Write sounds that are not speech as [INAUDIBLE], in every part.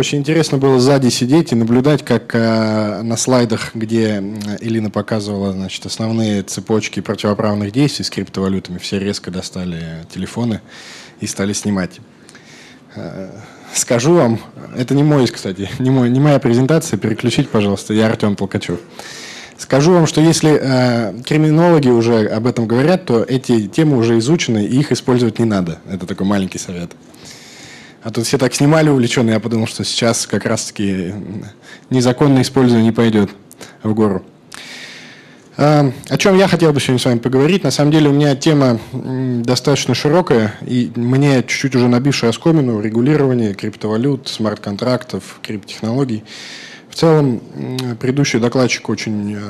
Очень интересно было сзади сидеть и наблюдать, как э, на слайдах, где Элина показывала значит, основные цепочки противоправных действий с криптовалютами, все резко достали телефоны и стали снимать. Э, скажу вам, это не мой, кстати, [LAUGHS] не, мой, не моя презентация, переключить, пожалуйста, я Артем Толкачев. Скажу вам, что если э, криминологи уже об этом говорят, то эти темы уже изучены, и их использовать не надо. Это такой маленький совет. А тут все так снимали увлеченно, я подумал, что сейчас как раз-таки незаконное использование не пойдет в гору. А, о чем я хотел бы сегодня с вами поговорить. На самом деле у меня тема достаточно широкая, и мне чуть-чуть уже набившая оскомину регулирование криптовалют, смарт-контрактов, криптотехнологий. В целом, предыдущий докладчик очень э,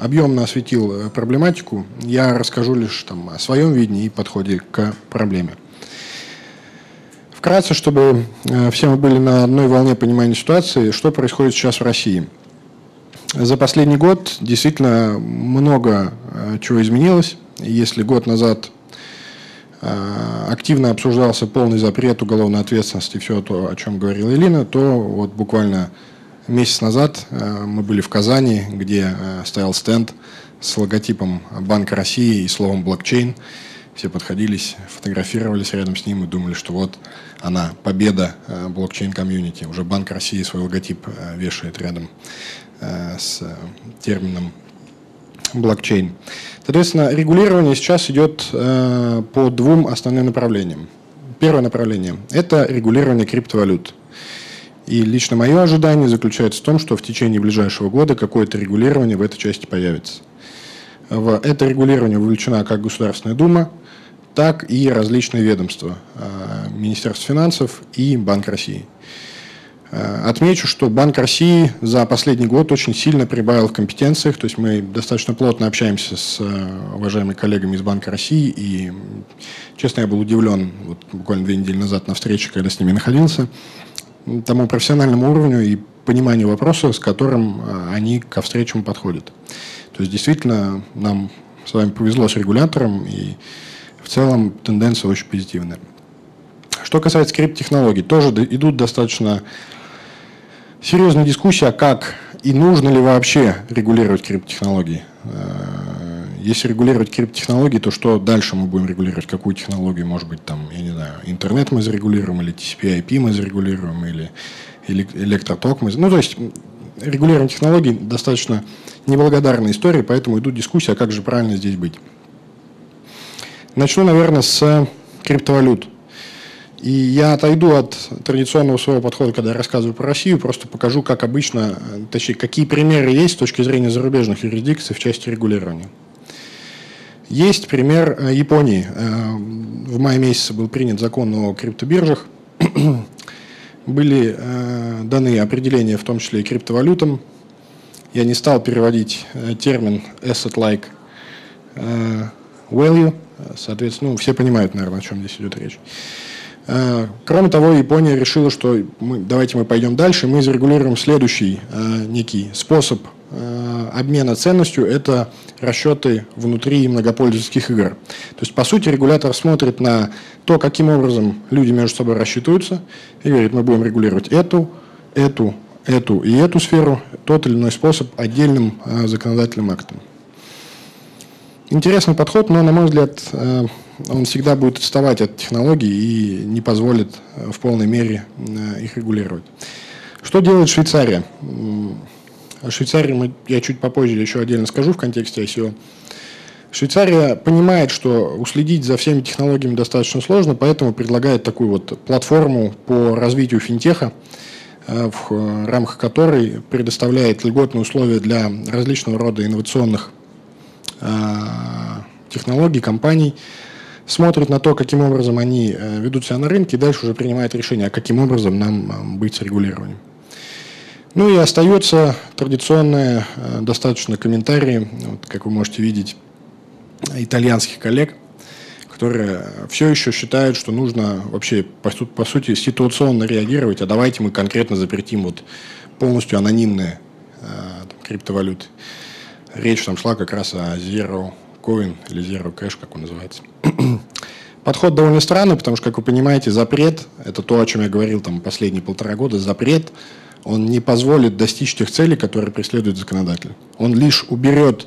объемно осветил э, проблематику. Я расскажу лишь там, о своем видении и подходе к проблеме. Вкратце, чтобы э, все мы были на одной волне понимания ситуации, что происходит сейчас в России. За последний год действительно много э, чего изменилось. Если год назад э, активно обсуждался полный запрет уголовной ответственности, все то, о чем говорила Элина, то вот буквально месяц назад мы были в Казани, где стоял стенд с логотипом Банка России и словом блокчейн. Все подходились, фотографировались рядом с ним и думали, что вот она, победа э, блокчейн-комьюнити. Уже Банк России свой логотип э, вешает рядом э, с термином блокчейн. Соответственно, регулирование сейчас идет по двум основным направлениям. Первое направление – это регулирование криптовалют. И лично мое ожидание заключается в том, что в течение ближайшего года какое-то регулирование в этой части появится. В это регулирование вовлечена как Государственная Дума, так и различные ведомства, а, Министерство финансов и Банк России. А, отмечу, что Банк России за последний год очень сильно прибавил в компетенциях, то есть мы достаточно плотно общаемся с а, уважаемыми коллегами из Банка России, и, честно, я был удивлен вот, буквально две недели назад на встрече, когда с ними находился, тому профессиональному уровню и пониманию вопроса, с которым они ко встречам подходят. То есть действительно нам с вами повезло с регулятором, и целом тенденция очень позитивная. Что касается криптотехнологий, тоже идут достаточно серьезные дискуссии, а как и нужно ли вообще регулировать криптотехнологии. Э, если регулировать криптотехнологии, то что дальше мы будем регулировать? Какую технологию? Может быть, там, я не знаю, интернет мы зарегулируем, или TCP-IP мы зарегулируем, или электроток мы... Ну, то есть регулирование технологий достаточно неблагодарная история, поэтому идут дискуссии, а как же правильно здесь быть. Начну, наверное, с криптовалют. И я отойду от традиционного своего подхода, когда я рассказываю про Россию, просто покажу, как обычно, точнее, какие примеры есть с точки зрения зарубежных юрисдикций в части регулирования. Есть пример э, Японии. Э, в мае месяце был принят закон о криптобиржах. [CLEARS THROAT] Были э, даны определения, в том числе и криптовалютам. Я не стал переводить термин asset-like value – Соответственно, ну, все понимают, наверное, о чем здесь идет речь. А, кроме того, Япония решила, что мы, давайте мы пойдем дальше, мы зарегулируем следующий э, некий способ э, обмена ценностью – это расчеты внутри многопользовательских игр. То есть, по сути, регулятор смотрит на то, каким образом люди между собой рассчитываются, и говорит, мы будем регулировать эту, эту, эту и эту сферу, тот или иной способ отдельным законодательным актом. Интересный подход, но, на мой взгляд, э, он всегда будет отставать от технологий и не позволит э, в полной мере э, их регулировать. Что делает Швейцария? О Швейцарии я чуть попозже еще отдельно скажу в контексте ICO. Швейцария понимает, что уследить за всеми технологиями достаточно сложно, поэтому предлагает такую вот платформу по развитию финтеха, в рамках которой предоставляет льготные условия для различного рода инновационных технологий, компаний, смотрит на то, каким образом они э, ведут себя на рынке, и дальше уже принимает решение, а каким образом нам э, быть с регулированием. Ну и остается традиционные достаточно комментарии, вот, как вы можете видеть, итальянских коллег, которые все еще считают, что нужно вообще, по, по сути, ситуационно реагировать, а давайте мы конкретно запретим вот полностью анонимные э, криптовалюты. Речь там шла как раз о Zero Coin или Zero Cash, как он называется. [CLEARS THROAT] Подход довольно странный, потому что, как вы понимаете, запрет, это то, о чем я говорил там последние полтора года, запрет, он не позволит достичь тех целей, которые преследует законодатель. Он лишь уберет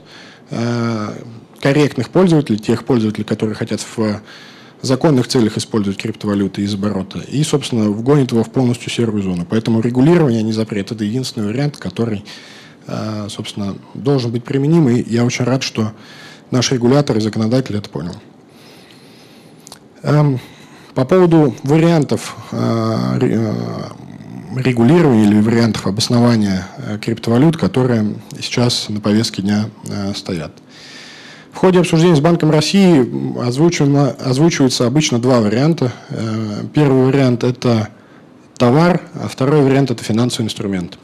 э, корректных пользователей, тех пользователей, которые хотят в законных целях использовать криптовалюты из оборота, и, собственно, вгонит его в полностью серую зону. Поэтому регулирование, а не запрет, это единственный вариант, который, собственно, должен быть применим, и я очень рад, что наш регулятор и законодатель это понял. Эм, по поводу вариантов э, э, регулирования или вариантов обоснования криптовалют, которые сейчас на повестке дня стоят. В ходе обсуждения с Банком России озвучиваются обычно два варианта. Э, первый вариант – это товар, а второй вариант – это финансовый инструмент.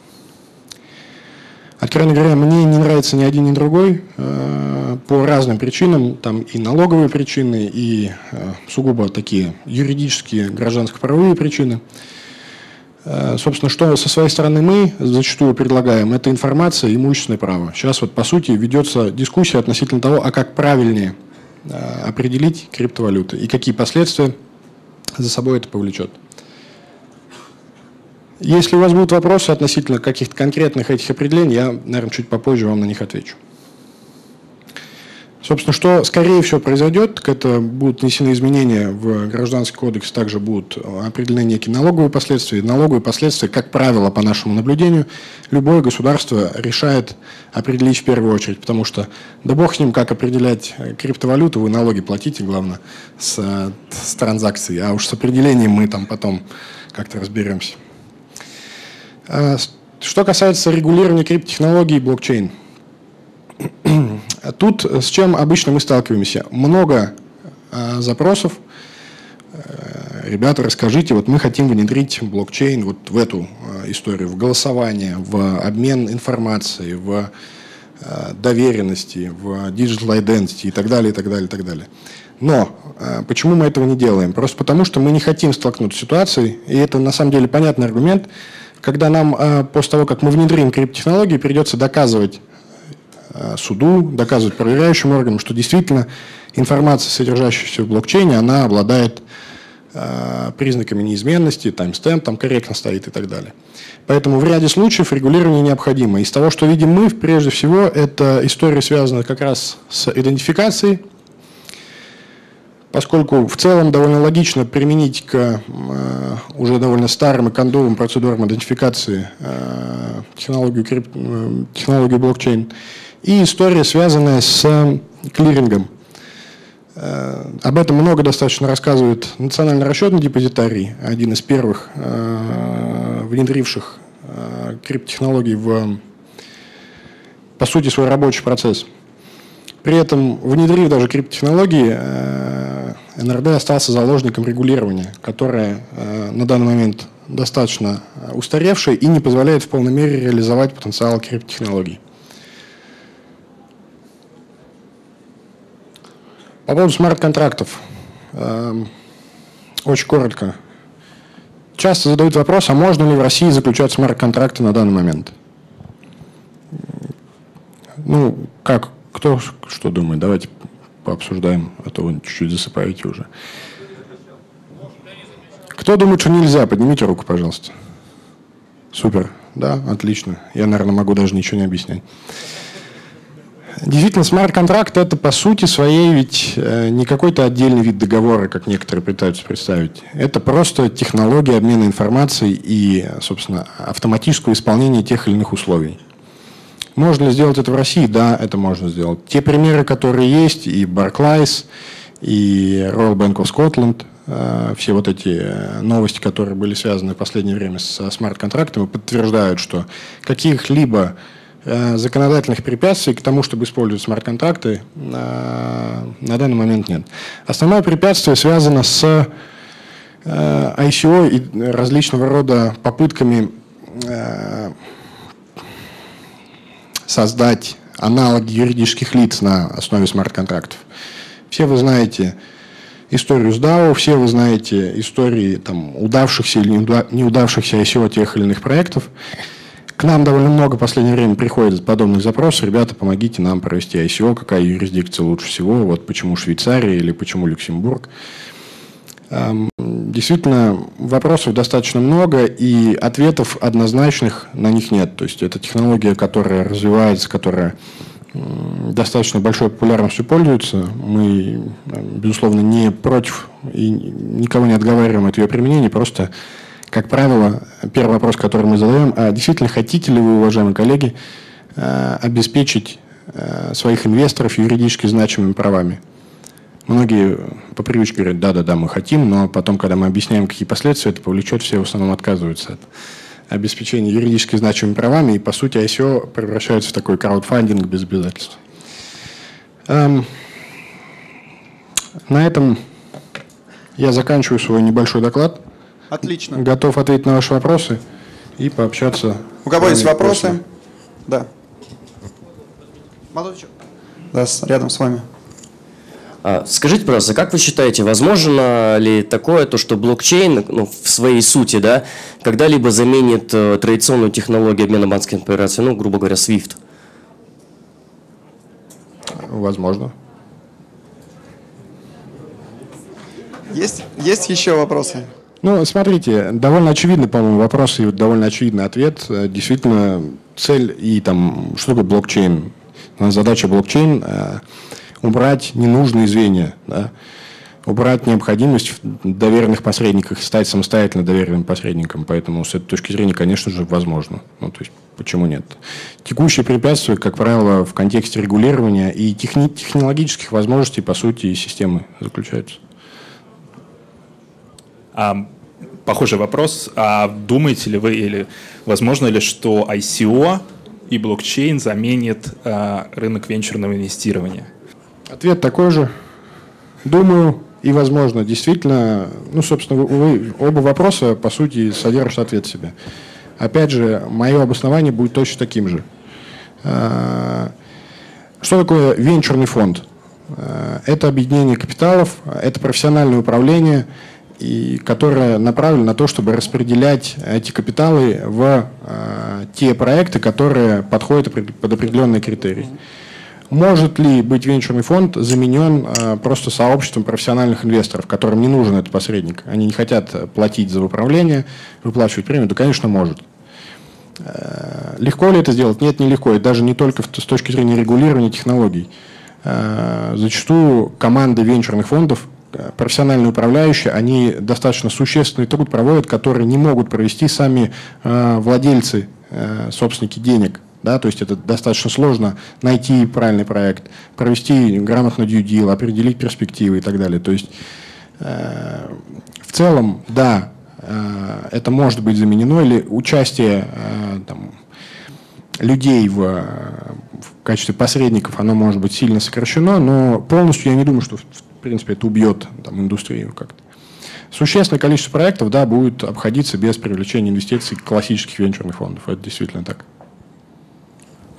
Откровенно говоря, мне не нравится ни один, ни другой э, по разным причинам. Там и налоговые причины, и э, сугубо такие юридические, гражданско-правовые причины – Э, собственно, что со своей стороны мы зачастую предлагаем, это информация имущественное право. Сейчас вот, по сути, ведется дискуссия относительно того, а как правильнее определить криптовалюты и какие последствия за собой это повлечет. Если у вас будут вопросы относительно каких-то конкретных этих определений, я, наверное, чуть попозже вам на них отвечу. Собственно, что скорее всего произойдет, это будут внесены изменения в Гражданский кодекс, также будут определены некие налоговые последствия. Налоговые последствия, как правило, по нашему наблюдению, любое государство решает определить в первую очередь, потому что, да бог с ним, как определять криптовалюту, вы налоги платите, главное, с, с транзакцией, а уж с определением мы там потом как-то разберемся. А, что касается регулирования криптотехнологий и блокчейн [CLEARS THROAT] – Тут с чем обычно мы сталкиваемся? Много э, запросов. Э, ребята, расскажите, вот мы хотим внедрить блокчейн вот в эту э, историю, в голосование, в обмен информацией, в э, доверенности, в digital identity и так далее, и так далее, и так далее. Но э, почему мы этого не делаем? Просто потому, что мы не хотим столкнуться с ситуацией, и это на самом деле понятный аргумент, когда нам э, после того, как мы внедрим криптотехнологии, придется доказывать Э, суду, доказывать проверяющим органам, что действительно информация, содержащаяся в блокчейне, она обладает э, признаками неизменности, таймстемп там корректно стоит и так далее. Поэтому в ряде случаев регулирование необходимо. Из того, что видим мы, прежде всего, это история связана как раз с идентификацией, поскольку в целом довольно логично применить к э, уже довольно старым и кондовым процедурам идентификации э, технологию, э, технологию блокчейн, и история, связанная с клирингом. Об этом много достаточно рассказывает Национальный расчетный депозитарий, один из первых внедривших криптотехнологий в, по сути, свой рабочий процесс. При этом, внедрив даже криптотехнологии, НРД остался заложником регулирования, которое на данный момент достаточно устаревшее и не позволяет в полной мере реализовать потенциал криптотехнологий. По поводу смарт-контрактов. Эм, очень коротко. Часто задают вопрос, а можно ли в России заключать смарт-контракты на данный момент? Ну, как, кто что думает? Давайте пообсуждаем, а то вы чуть-чуть засыпаете уже. Кто думает, что нельзя? Поднимите руку, пожалуйста. Супер. Да, отлично. Я, наверное, могу даже ничего не объяснять. Действительно, смарт-контракт это по сути своей ведь э, не какой-то отдельный вид договора, как некоторые пытаются представить. Это просто технология обмена информацией и, собственно, автоматического исполнения тех или иных условий. Можно ли сделать это в России? Да, это можно сделать. Те примеры, которые есть, и Barclays, и Royal Bank of Scotland, э, все вот эти э, новости, которые были связаны в последнее время со смарт-контрактами, подтверждают, что каких-либо Э, законодательных препятствий к тому, чтобы использовать смарт-контракты, на данный момент нет. Основное препятствие связано с ICO и различного рода попытками создать аналоги юридических лиц на основе смарт-контрактов. Все вы знаете историю с DAO, все вы знаете истории там, удавшихся или неудавшихся ICO тех или иных проектов. К нам довольно много в последнее время приходит подобных запросов. Ребята, помогите нам провести ICO, какая юрисдикция лучше всего, вот почему Швейцария или почему Люксембург. Действительно, вопросов достаточно много, и ответов однозначных на них нет. То есть это технология, которая развивается, которая достаточно большой популярностью пользуется. Мы, безусловно, не против и никого не отговариваем от ее применения. Просто, как правило, первый вопрос, который мы задаем, а действительно хотите ли вы, уважаемые коллеги, э, обеспечить э, своих инвесторов юридически значимыми правами? Многие по привычке говорят, да-да-да, мы хотим, но потом, когда мы объясняем, какие последствия это повлечет, все в основном отказываются от обеспечения юридически значимыми правами, и, по сути, ICO превращается в такой краудфандинг без обязательств. Эм, на этом я заканчиваю свой небольшой доклад. Отлично. Готов ответить на ваши вопросы и пообщаться. У кого есть вопросы? После. Да. Молодой Да, рядом с вами. А, скажите, пожалуйста, как вы считаете, возможно ли такое, то, что блокчейн ну, в своей сути да, когда-либо заменит э, традиционную технологию обмена банковскими операциями, ну, грубо говоря, SWIFT? Возможно. Есть, есть еще вопросы? Ну, смотрите, довольно очевидный, по-моему, вопрос и довольно очевидный ответ. Э, действительно, цель и там, что такое блокчейн? Задача блокчейн э, убрать ненужные звенья, да, убрать необходимость в доверенных посредниках, стать самостоятельно доверенным посредником. Поэтому с этой точки зрения, конечно же, возможно. Ну, то есть, почему нет? Текущие препятствия, как правило, в контексте регулирования и техни- технологических возможностей, по сути, системы заключаются. А, похожий вопрос. А думаете ли вы или возможно ли, что ICO и блокчейн заменит а, рынок венчурного инвестирования? Ответ такой же. Думаю, и, возможно, действительно, ну, собственно, вы, оба вопроса, по сути, содержат ответ в себе. Опять же, мое обоснование будет точно таким же. А, что такое венчурный фонд? А, это объединение капиталов, это профессиональное управление, и которое направлено на то, чтобы распределять эти капиталы в а, те проекты, которые подходят под определенные критерии. Может ли быть венчурный фонд заменен э, просто сообществом профессиональных инвесторов, которым не нужен этот посредник? Они не хотят платить за управление, выплачивать премию? Да, конечно, может. Э, легко ли это сделать? Нет, нелегко. И даже не только с точки зрения регулирования технологий. Э, зачастую команды венчурных фондов, профессиональные управляющие, они достаточно существенный труд проводят, который не могут провести сами владельцы, собственники денег да, то есть это достаточно сложно найти правильный проект, провести грамотно deal, определить перспективы и так далее. То есть э, в целом, да, э, это может быть заменено, или участие э, там, людей в, в качестве посредников, оно может быть сильно сокращено, но полностью я не думаю, что в принципе это убьет там, индустрию как-то. Существенное количество проектов, да, будет обходиться без привлечения инвестиций классических венчурных фондов. Это действительно так.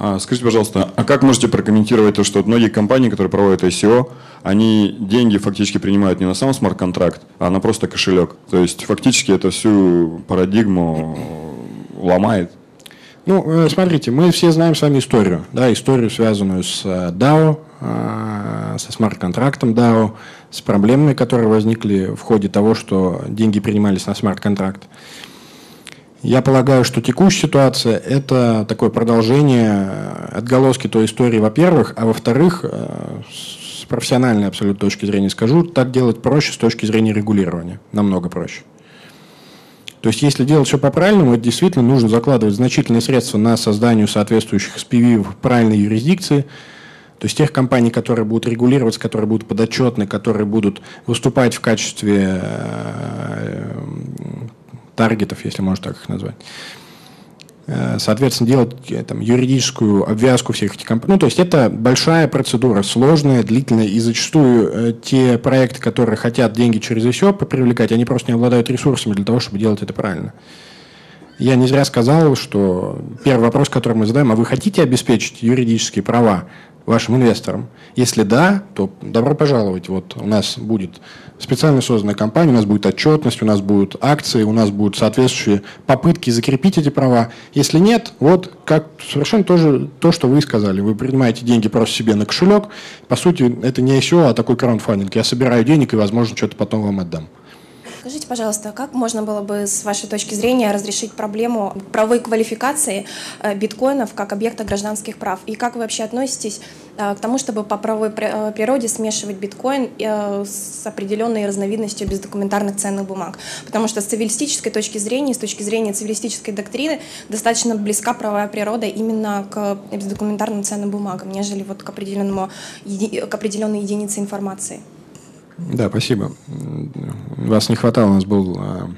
А, скажите, пожалуйста, а как можете прокомментировать то, что многие компании, которые проводят ICO, они деньги фактически принимают не на сам смарт-контракт, а на просто кошелек? То есть фактически это всю парадигму ломает? Ну, э, смотрите, мы все знаем с вами историю, да, историю, связанную с э, DAO, э, со смарт-контрактом DAO, с проблемами, которые возникли в ходе того, что деньги принимались на смарт-контракт. Я полагаю, что текущая ситуация – это такое продолжение э, отголоски той истории, во-первых, а во-вторых, э, с профессиональной абсолютно точки зрения скажу, так делать проще с точки зрения регулирования, намного проще. То есть, если делать все по-правильному, это действительно нужно закладывать значительные средства на создание соответствующих SPV в правильной юрисдикции, то есть тех компаний, которые будут регулироваться, которые будут подотчетны, которые будут выступать в качестве э, таргетов, если можно так их назвать. Э, соответственно, делать э, там, юридическую обвязку всех этих компаний. Ну, то есть это большая процедура, сложная, длительная, и зачастую э, те проекты, которые хотят деньги через ICO привлекать, они просто не обладают ресурсами для того, чтобы делать это правильно. Я не зря сказал, что первый вопрос, который мы задаем, а вы хотите обеспечить юридические права вашим инвесторам? Если да, то добро пожаловать. Вот у нас будет специально созданная компания, у нас будет отчетность, у нас будут акции, у нас будут соответствующие попытки закрепить эти права. Если нет, вот как совершенно тоже то, что вы сказали. Вы принимаете деньги просто себе на кошелек. По сути, это не ICO, а такой краундфандинг. Я собираю денег и, возможно, что-то потом вам отдам. Скажите, пожалуйста, как можно было бы с вашей точки зрения разрешить проблему правовой квалификации э, биткоинов как объекта гражданских прав? И как вы вообще относитесь э, к тому, чтобы по правовой э, природе смешивать биткоин с определенной разновидностью бездокументарных ценных бумаг? Потому что с цивилистической точки зрения, с точки зрения цивилистической доктрины, достаточно близка правовая природа именно к бездокументарным ценным бумагам, нежели вот к, определенному, к определенной единице информации. Да, спасибо. Вас не хватало, у нас был а,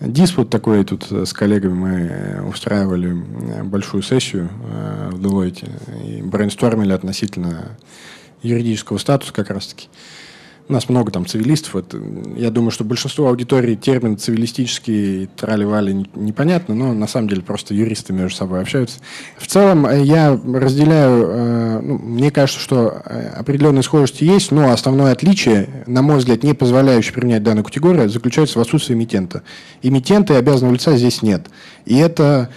диспут такой тут с коллегами. Мы устраивали большую сессию в Deloitte и брейнстормили относительно юридического статуса как раз-таки. У нас много там цивилистов. Вот, я думаю, что большинство аудитории термин цивилистический трали-вали непонятно, но на самом деле просто юристы между собой общаются. В целом э, я разделяю, э, ну, мне кажется, что э, определенные схожести есть, но основное отличие, на мой взгляд, не позволяющее применять данную категорию, заключается в отсутствии эмитента. Эмитента и обязанного лица здесь нет. И это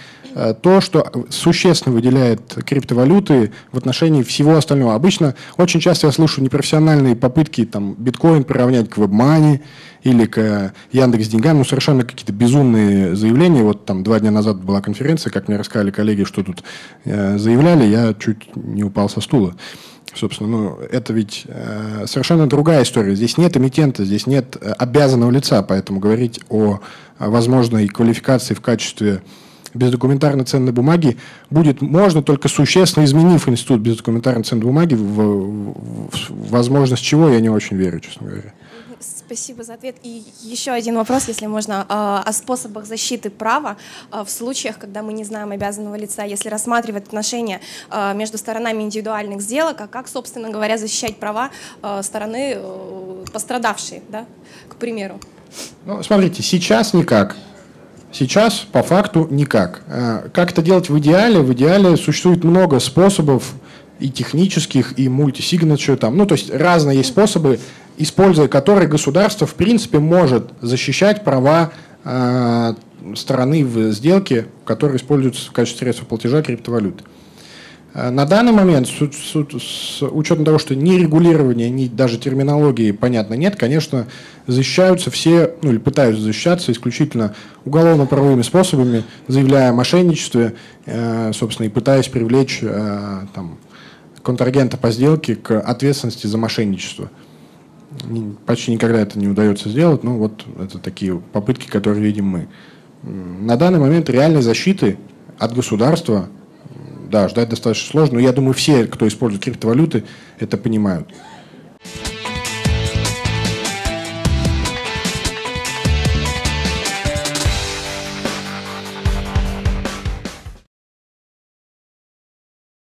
то, что существенно выделяет криптовалюты в отношении всего остального. Обычно очень часто я слышу непрофессиональные попытки там, биткоин приравнять к WebMoney или к Яндекс Деньгам, ну, совершенно какие-то безумные заявления. Вот там два дня назад была конференция, как мне рассказали коллеги, что тут э, заявляли, я чуть не упал со стула. Собственно, ну, это ведь э, совершенно другая история. Здесь нет эмитента, здесь нет э, обязанного лица, поэтому говорить о возможной квалификации в качестве бездокументарной ценной бумаги будет можно только существенно изменив институт бездокументарной ценной бумаги, в, в, в возможность чего я не очень верю, честно говоря. Спасибо за ответ. И еще один вопрос, если можно, а, о способах защиты права а, в случаях, когда мы не знаем обязанного лица, если рассматривать отношения а, между сторонами индивидуальных сделок, а как, собственно говоря, защищать права стороны э, пострадавшей, да, к примеру. Ну, смотрите, сейчас никак. Сейчас по факту никак. А, как это делать в идеале? В идеале существует много способов и технических, и мультисигнатур там. Ну, то есть разные есть способы, используя которые государство в принципе может защищать права э, стороны в сделке, которые используются в качестве средства платежа криптовалюты. Э, на данный момент, с, с, с учетом того, что ни регулирования, ни даже терминологии, понятно, нет, конечно, защищаются все, ну или пытаются защищаться исключительно уголовно-правовыми способами, заявляя о мошенничестве, э, собственно, и пытаясь привлечь э, там, контрагента по сделке к ответственности за мошенничество. Почти никогда это не удается сделать, но вот это такие попытки, которые видим мы. На данный момент реальной защиты от государства да, ждать достаточно сложно. Но я думаю, все, кто использует криптовалюты, это понимают.